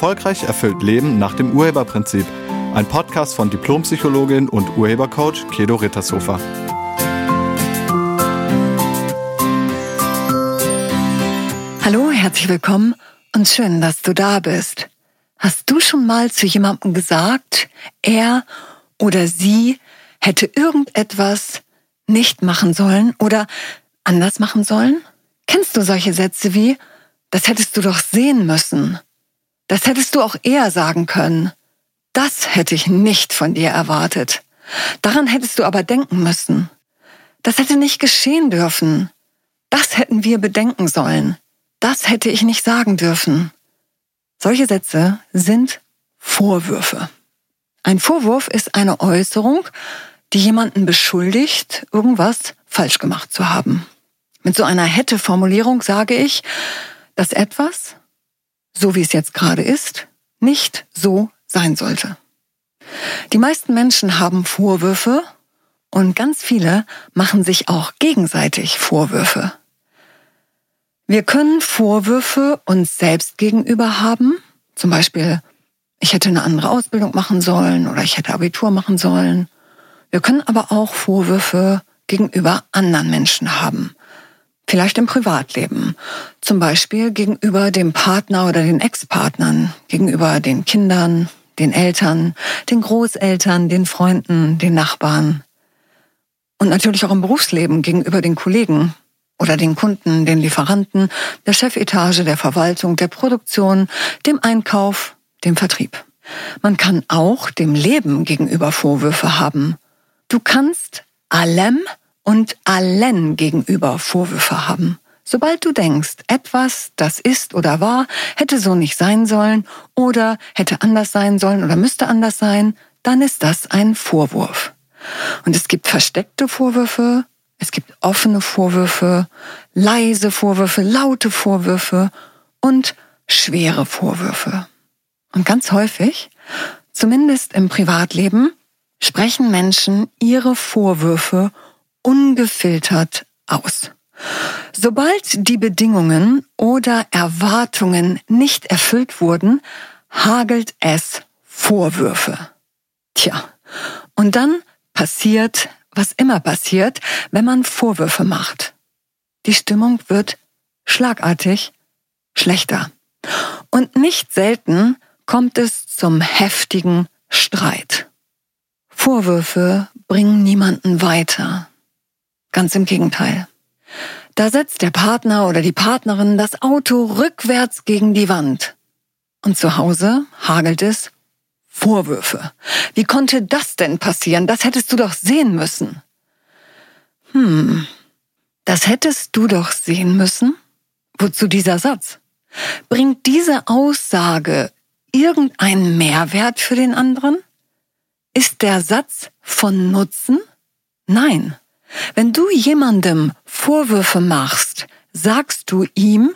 Erfolgreich erfüllt Leben nach dem Urheberprinzip. Ein Podcast von Diplompsychologin und Urhebercoach Kedo Rittershofer. Hallo, herzlich willkommen und schön, dass du da bist. Hast du schon mal zu jemandem gesagt, er oder sie hätte irgendetwas nicht machen sollen oder anders machen sollen? Kennst du solche Sätze wie, das hättest du doch sehen müssen? Das hättest du auch eher sagen können. Das hätte ich nicht von dir erwartet. Daran hättest du aber denken müssen. Das hätte nicht geschehen dürfen. Das hätten wir bedenken sollen. Das hätte ich nicht sagen dürfen. Solche Sätze sind Vorwürfe. Ein Vorwurf ist eine Äußerung, die jemanden beschuldigt, irgendwas falsch gemacht zu haben. Mit so einer Hätte-Formulierung sage ich, dass etwas, so wie es jetzt gerade ist, nicht so sein sollte. Die meisten Menschen haben Vorwürfe und ganz viele machen sich auch gegenseitig Vorwürfe. Wir können Vorwürfe uns selbst gegenüber haben, zum Beispiel, ich hätte eine andere Ausbildung machen sollen oder ich hätte Abitur machen sollen. Wir können aber auch Vorwürfe gegenüber anderen Menschen haben. Vielleicht im Privatleben. Zum Beispiel gegenüber dem Partner oder den Ex-Partnern, gegenüber den Kindern, den Eltern, den Großeltern, den Freunden, den Nachbarn. Und natürlich auch im Berufsleben gegenüber den Kollegen oder den Kunden, den Lieferanten, der Chefetage, der Verwaltung, der Produktion, dem Einkauf, dem Vertrieb. Man kann auch dem Leben gegenüber Vorwürfe haben. Du kannst allem und allen gegenüber Vorwürfe haben. Sobald du denkst, etwas, das ist oder war, hätte so nicht sein sollen oder hätte anders sein sollen oder müsste anders sein, dann ist das ein Vorwurf. Und es gibt versteckte Vorwürfe, es gibt offene Vorwürfe, leise Vorwürfe, laute Vorwürfe und schwere Vorwürfe. Und ganz häufig, zumindest im Privatleben, sprechen Menschen ihre Vorwürfe ungefiltert aus. Sobald die Bedingungen oder Erwartungen nicht erfüllt wurden, hagelt es Vorwürfe. Tja, und dann passiert, was immer passiert, wenn man Vorwürfe macht. Die Stimmung wird schlagartig schlechter. Und nicht selten kommt es zum heftigen Streit. Vorwürfe bringen niemanden weiter. Ganz im Gegenteil. Da setzt der Partner oder die Partnerin das Auto rückwärts gegen die Wand. Und zu Hause hagelt es Vorwürfe. Wie konnte das denn passieren? Das hättest du doch sehen müssen. Hm, das hättest du doch sehen müssen? Wozu dieser Satz? Bringt diese Aussage irgendeinen Mehrwert für den anderen? Ist der Satz von Nutzen? Nein. Wenn du jemandem Vorwürfe machst, sagst du ihm,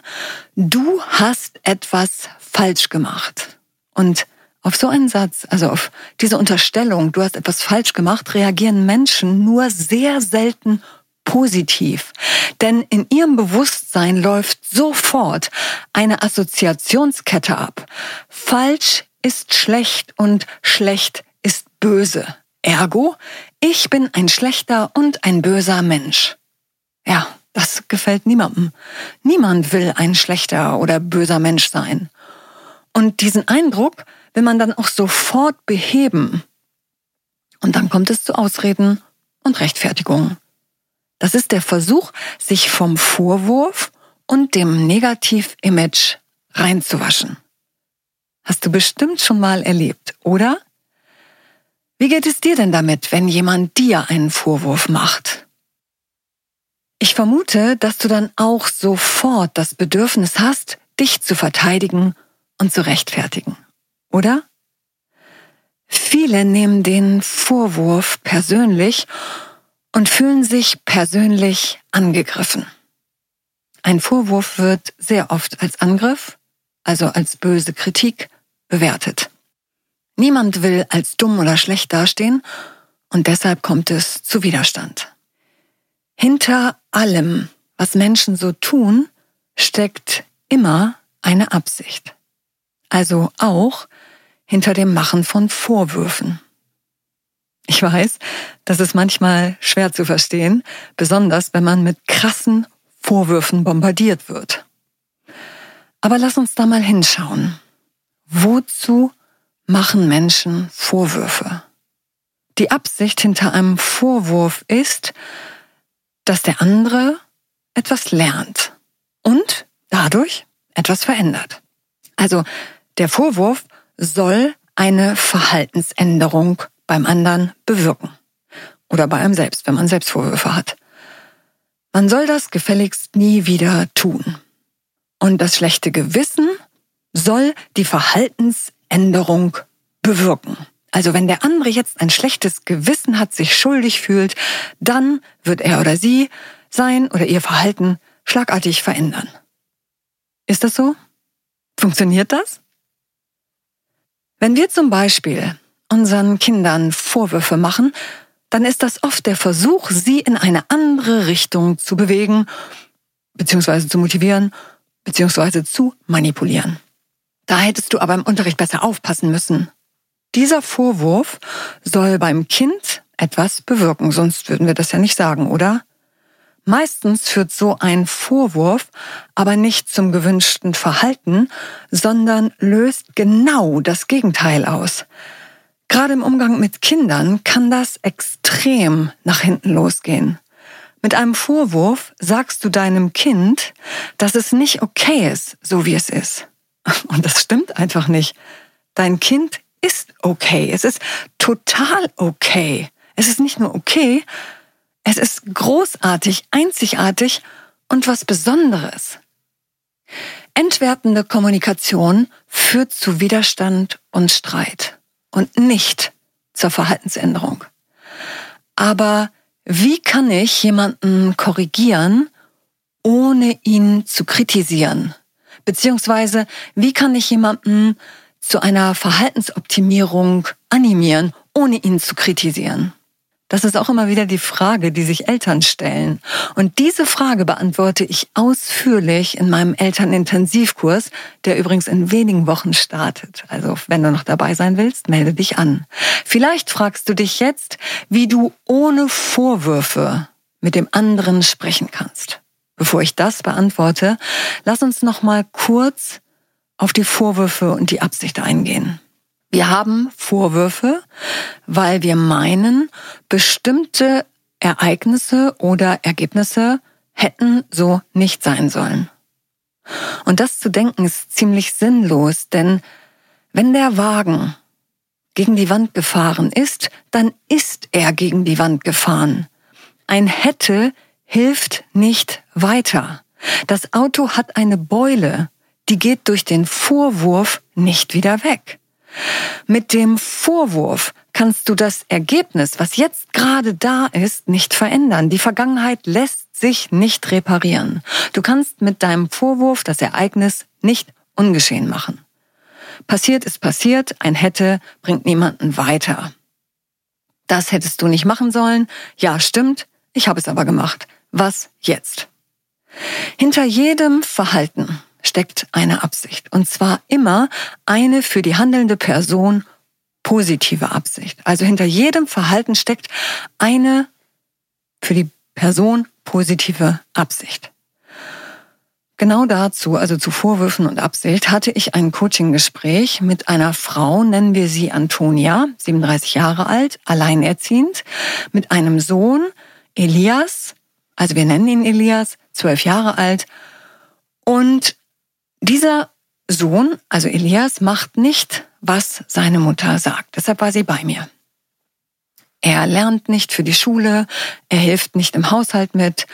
du hast etwas falsch gemacht. Und auf so einen Satz, also auf diese Unterstellung, du hast etwas falsch gemacht, reagieren Menschen nur sehr selten positiv. Denn in ihrem Bewusstsein läuft sofort eine Assoziationskette ab. Falsch ist schlecht und schlecht ist böse. Ergo, ich bin ein schlechter und ein böser Mensch. Ja, das gefällt niemandem. Niemand will ein schlechter oder böser Mensch sein. Und diesen Eindruck will man dann auch sofort beheben. Und dann kommt es zu Ausreden und Rechtfertigungen. Das ist der Versuch, sich vom Vorwurf und dem Negativ-Image reinzuwaschen. Hast du bestimmt schon mal erlebt, oder? Wie geht es dir denn damit, wenn jemand dir einen Vorwurf macht? Ich vermute, dass du dann auch sofort das Bedürfnis hast, dich zu verteidigen und zu rechtfertigen, oder? Viele nehmen den Vorwurf persönlich und fühlen sich persönlich angegriffen. Ein Vorwurf wird sehr oft als Angriff, also als böse Kritik, bewertet. Niemand will als dumm oder schlecht dastehen und deshalb kommt es zu Widerstand. Hinter allem, was Menschen so tun, steckt immer eine Absicht. also auch hinter dem Machen von Vorwürfen. Ich weiß, das ist manchmal schwer zu verstehen, besonders wenn man mit krassen Vorwürfen bombardiert wird. Aber lass uns da mal hinschauen. Wozu machen Menschen Vorwürfe? Die Absicht hinter einem Vorwurf ist, dass der andere etwas lernt und dadurch etwas verändert. Also der Vorwurf soll eine Verhaltensänderung beim anderen bewirken. Oder bei einem selbst, wenn man Selbstvorwürfe hat. Man soll das gefälligst nie wieder tun. Und das schlechte Gewissen soll die Verhaltensänderung bewirken. Also wenn der andere jetzt ein schlechtes Gewissen hat, sich schuldig fühlt, dann wird er oder sie sein oder ihr Verhalten schlagartig verändern. Ist das so? Funktioniert das? Wenn wir zum Beispiel unseren Kindern Vorwürfe machen, dann ist das oft der Versuch, sie in eine andere Richtung zu bewegen, beziehungsweise zu motivieren, beziehungsweise zu manipulieren. Da hättest du aber im Unterricht besser aufpassen müssen. Dieser Vorwurf soll beim Kind etwas bewirken, sonst würden wir das ja nicht sagen, oder? Meistens führt so ein Vorwurf aber nicht zum gewünschten Verhalten, sondern löst genau das Gegenteil aus. Gerade im Umgang mit Kindern kann das extrem nach hinten losgehen. Mit einem Vorwurf sagst du deinem Kind, dass es nicht okay ist, so wie es ist. Und das stimmt einfach nicht. Dein Kind ist okay. Es ist total okay. Es ist nicht nur okay, es ist großartig, einzigartig und was Besonderes. Entwertende Kommunikation führt zu Widerstand und Streit und nicht zur Verhaltensänderung. Aber wie kann ich jemanden korrigieren, ohne ihn zu kritisieren? Beziehungsweise, wie kann ich jemanden zu einer Verhaltensoptimierung animieren, ohne ihn zu kritisieren? Das ist auch immer wieder die Frage, die sich Eltern stellen. Und diese Frage beantworte ich ausführlich in meinem Elternintensivkurs, der übrigens in wenigen Wochen startet. Also wenn du noch dabei sein willst, melde dich an. Vielleicht fragst du dich jetzt, wie du ohne Vorwürfe mit dem anderen sprechen kannst. Bevor ich das beantworte, lass uns noch mal kurz auf die Vorwürfe und die Absicht eingehen. Wir haben Vorwürfe, weil wir meinen, bestimmte Ereignisse oder Ergebnisse hätten so nicht sein sollen. Und das zu denken ist ziemlich sinnlos, denn wenn der Wagen gegen die Wand gefahren ist, dann ist er gegen die Wand gefahren. Ein hätte hilft nicht weiter. Das Auto hat eine Beule, die geht durch den Vorwurf nicht wieder weg. Mit dem Vorwurf kannst du das Ergebnis, was jetzt gerade da ist, nicht verändern. Die Vergangenheit lässt sich nicht reparieren. Du kannst mit deinem Vorwurf das Ereignis nicht ungeschehen machen. Passiert ist passiert, ein hätte bringt niemanden weiter. Das hättest du nicht machen sollen. Ja, stimmt, ich habe es aber gemacht. Was jetzt? Hinter jedem Verhalten steckt eine Absicht. Und zwar immer eine für die handelnde Person positive Absicht. Also hinter jedem Verhalten steckt eine für die Person positive Absicht. Genau dazu, also zu Vorwürfen und Absicht, hatte ich ein Coaching-Gespräch mit einer Frau, nennen wir sie Antonia, 37 Jahre alt, alleinerziehend, mit einem Sohn, Elias, also wir nennen ihn Elias, 12 Jahre alt, und dieser Sohn, also Elias, macht nicht, was seine Mutter sagt. Deshalb war sie bei mir. Er lernt nicht für die Schule, er hilft nicht im Haushalt mit,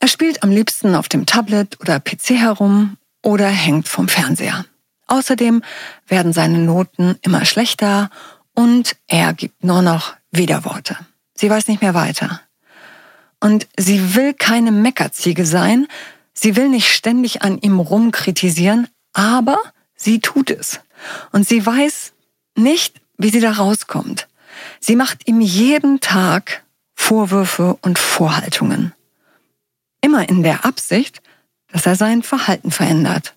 er spielt am liebsten auf dem Tablet oder PC herum oder hängt vom Fernseher. Außerdem werden seine Noten immer schlechter und er gibt nur noch Widerworte. Sie weiß nicht mehr weiter. Und sie will keine Meckerziege sein, Sie will nicht ständig an ihm rumkritisieren, aber sie tut es. Und sie weiß nicht, wie sie da rauskommt. Sie macht ihm jeden Tag Vorwürfe und Vorhaltungen. Immer in der Absicht, dass er sein Verhalten verändert.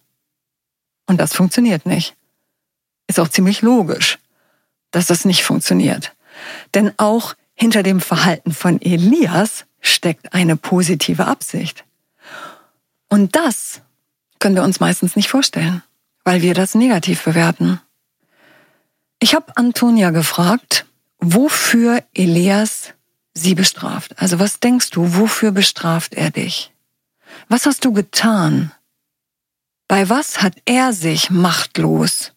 Und das funktioniert nicht. ist auch ziemlich logisch, dass das nicht funktioniert. Denn auch hinter dem Verhalten von Elias steckt eine positive Absicht. Und das können wir uns meistens nicht vorstellen, weil wir das negativ bewerten. Ich habe Antonia gefragt, wofür Elias sie bestraft. Also was denkst du, wofür bestraft er dich? Was hast du getan? Bei was hat er sich machtlos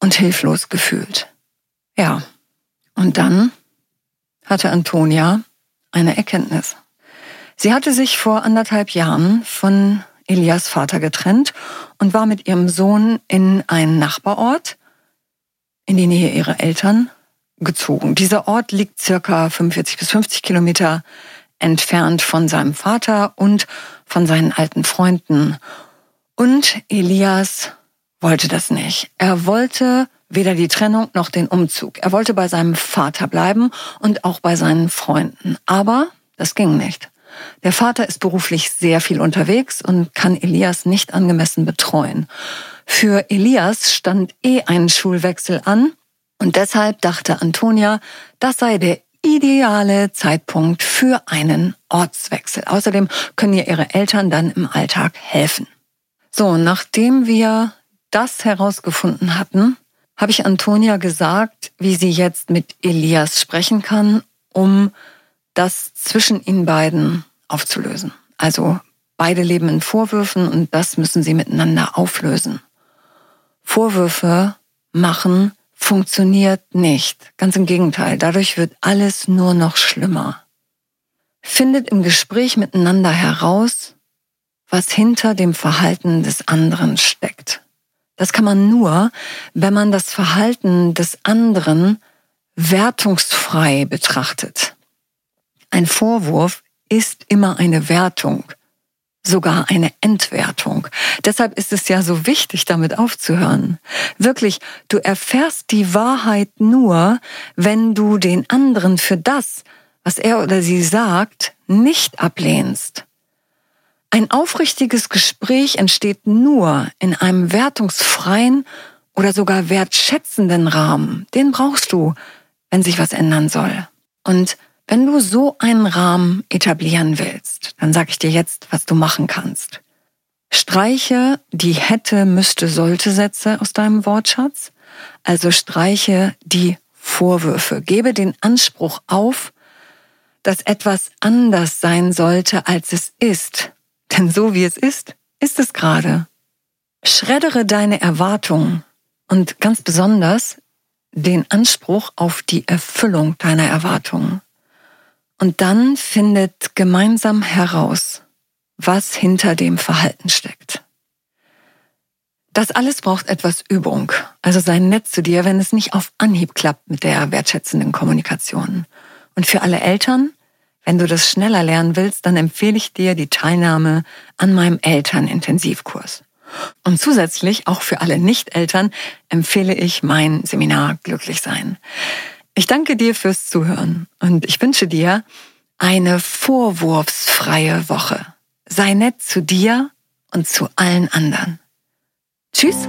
und hilflos gefühlt? Ja, und dann hatte Antonia eine Erkenntnis. Sie hatte sich vor anderthalb Jahren von Elias Vater getrennt und war mit ihrem Sohn in einen Nachbarort in die Nähe ihrer Eltern gezogen. Dieser Ort liegt circa 45 bis 50 Kilometer entfernt von seinem Vater und von seinen alten Freunden. Und Elias wollte das nicht. Er wollte weder die Trennung noch den Umzug. Er wollte bei seinem Vater bleiben und auch bei seinen Freunden. Aber das ging nicht. Der Vater ist beruflich sehr viel unterwegs und kann Elias nicht angemessen betreuen. Für Elias stand eh ein Schulwechsel an und deshalb dachte Antonia, das sei der ideale Zeitpunkt für einen Ortswechsel. Außerdem können ihr ihre Eltern dann im Alltag helfen. So, nachdem wir das herausgefunden hatten, habe ich Antonia gesagt, wie sie jetzt mit Elias sprechen kann, um das zwischen ihnen beiden aufzulösen. Also beide leben in Vorwürfen und das müssen sie miteinander auflösen. Vorwürfe machen funktioniert nicht. Ganz im Gegenteil, dadurch wird alles nur noch schlimmer. Findet im Gespräch miteinander heraus, was hinter dem Verhalten des anderen steckt. Das kann man nur, wenn man das Verhalten des anderen wertungsfrei betrachtet. Ein Vorwurf ist immer eine Wertung, sogar eine Entwertung. Deshalb ist es ja so wichtig, damit aufzuhören. Wirklich, du erfährst die Wahrheit nur, wenn du den anderen für das, was er oder sie sagt, nicht ablehnst. Ein aufrichtiges Gespräch entsteht nur in einem wertungsfreien oder sogar wertschätzenden Rahmen. Den brauchst du, wenn sich was ändern soll. Und wenn du so einen Rahmen etablieren willst, dann sage ich dir jetzt, was du machen kannst. Streiche die hätte, müsste, sollte Sätze aus deinem Wortschatz. Also streiche die Vorwürfe. Gebe den Anspruch auf, dass etwas anders sein sollte, als es ist. Denn so wie es ist, ist es gerade. Schreddere deine Erwartungen und ganz besonders den Anspruch auf die Erfüllung deiner Erwartungen. Und dann findet gemeinsam heraus, was hinter dem Verhalten steckt. Das alles braucht etwas Übung. Also sei nett zu dir, wenn es nicht auf Anhieb klappt mit der wertschätzenden Kommunikation. Und für alle Eltern, wenn du das schneller lernen willst, dann empfehle ich dir die Teilnahme an meinem Elternintensivkurs. Und zusätzlich, auch für alle Nicht-Eltern, empfehle ich mein Seminar Glücklich sein. Ich danke dir fürs Zuhören und ich wünsche dir eine vorwurfsfreie Woche. Sei nett zu dir und zu allen anderen. Tschüss.